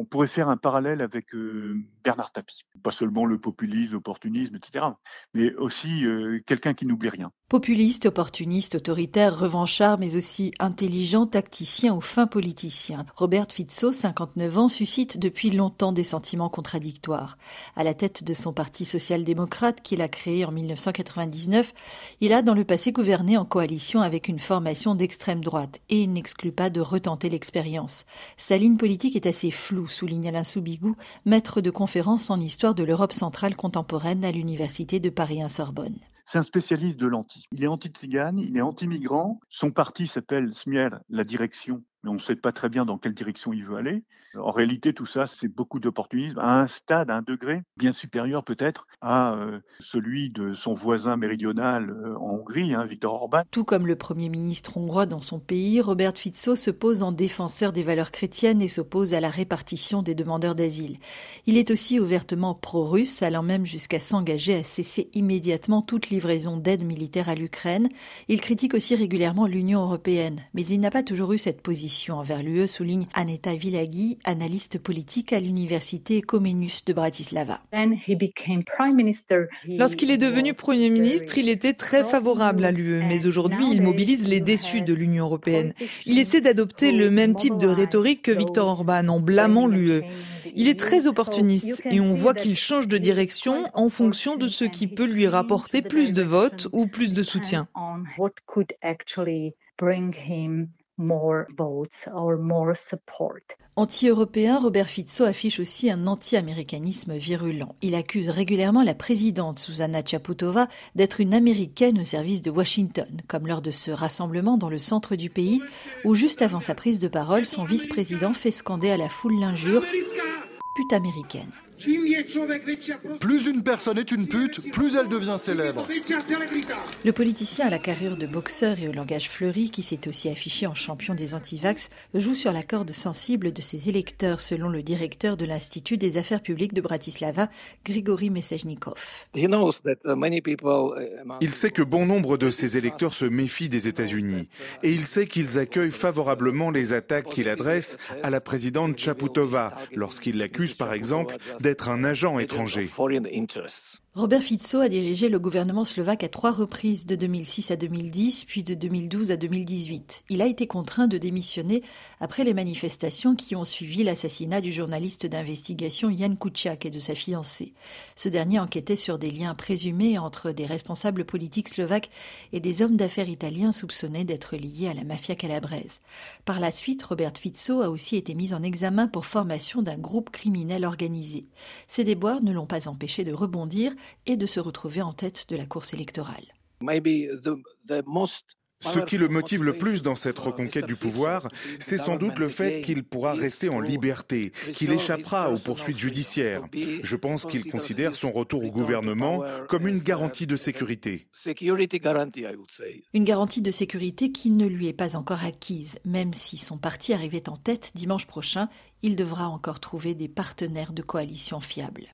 On pourrait faire un parallèle avec euh, Bernard Tapie. Pas seulement le populisme, l'opportunisme, etc., mais aussi euh, quelqu'un qui n'oublie rien. Populiste, opportuniste, autoritaire, revanchard, mais aussi intelligent, tacticien ou fin politicien. Robert Fizzo, 59 ans, suscite depuis longtemps des sentiments contradictoires. À la tête de son parti social-démocrate qu'il a créé en 1999, il a dans le passé gouverné en coalition avec une formation d'extrême droite et il n'exclut pas de retenter l'expérience. Sa ligne politique est assez floue, souligne Alain Soubigou, maître de conférence en histoire de l'Europe centrale contemporaine à l'université de Paris-1-Sorbonne. C'est un spécialiste de l'anti. Il est anti-tzigane, il est anti-migrant. Son parti s'appelle Smier, la direction mais on ne sait pas très bien dans quelle direction il veut aller. En réalité, tout ça, c'est beaucoup d'opportunisme à un stade, à un degré bien supérieur peut-être à euh, celui de son voisin méridional euh, en Hongrie, hein, Viktor Orban. Tout comme le Premier ministre hongrois dans son pays, Robert Fico se pose en défenseur des valeurs chrétiennes et s'oppose à la répartition des demandeurs d'asile. Il est aussi ouvertement pro-russe, allant même jusqu'à s'engager à cesser immédiatement toute livraison d'aide militaire à l'Ukraine. Il critique aussi régulièrement l'Union européenne, mais il n'a pas toujours eu cette position envers l'UE, souligne Aneta Villagui, analyste politique à l'université Comenius de Bratislava. Lorsqu'il est devenu Premier ministre, il était très favorable à l'UE, mais aujourd'hui il mobilise les déçus de l'Union européenne. Il essaie d'adopter le même type de rhétorique que Viktor Orban en blâmant l'UE. Il est très opportuniste et on voit qu'il change de direction en fonction de ce qui peut lui rapporter plus de votes ou plus de soutien. Anti-européen, Robert Fizzo affiche aussi un anti-américanisme virulent. Il accuse régulièrement la présidente Susanna Chaputova d'être une américaine au service de Washington, comme lors de ce rassemblement dans le centre du pays où juste avant sa prise de parole, son vice-président fait scander à la foule l'injure pute américaine. Plus une personne est une pute, plus elle devient célèbre. Le politicien à la carrure de boxeur et au langage fleuri, qui s'est aussi affiché en champion des antivax, joue sur la corde sensible de ses électeurs, selon le directeur de l'Institut des affaires publiques de Bratislava, Grigory Mesajnikov. Uh, uh, il sait que bon nombre de ses électeurs se méfient des États-Unis et il sait qu'ils accueillent favorablement les attaques qu'il adresse à la présidente Chaputova lorsqu'il l'accuse, par exemple, d'être être un agent étranger. Robert Fico a dirigé le gouvernement slovaque à trois reprises de 2006 à 2010, puis de 2012 à 2018. Il a été contraint de démissionner après les manifestations qui ont suivi l'assassinat du journaliste d'investigation Jan Kuciak et de sa fiancée. Ce dernier enquêtait sur des liens présumés entre des responsables politiques slovaques et des hommes d'affaires italiens soupçonnés d'être liés à la mafia calabraise. Par la suite, Robert Fico a aussi été mis en examen pour formation d'un groupe criminel organisé. Ces déboires ne l'ont pas empêché de rebondir et de se retrouver en tête de la course électorale. Ce qui le motive le plus dans cette reconquête du pouvoir, c'est sans doute le fait qu'il pourra rester en liberté, qu'il échappera aux poursuites judiciaires. Je pense qu'il considère son retour au gouvernement comme une garantie de sécurité. Une garantie de sécurité qui ne lui est pas encore acquise, même si son parti arrivait en tête dimanche prochain, il devra encore trouver des partenaires de coalition fiables.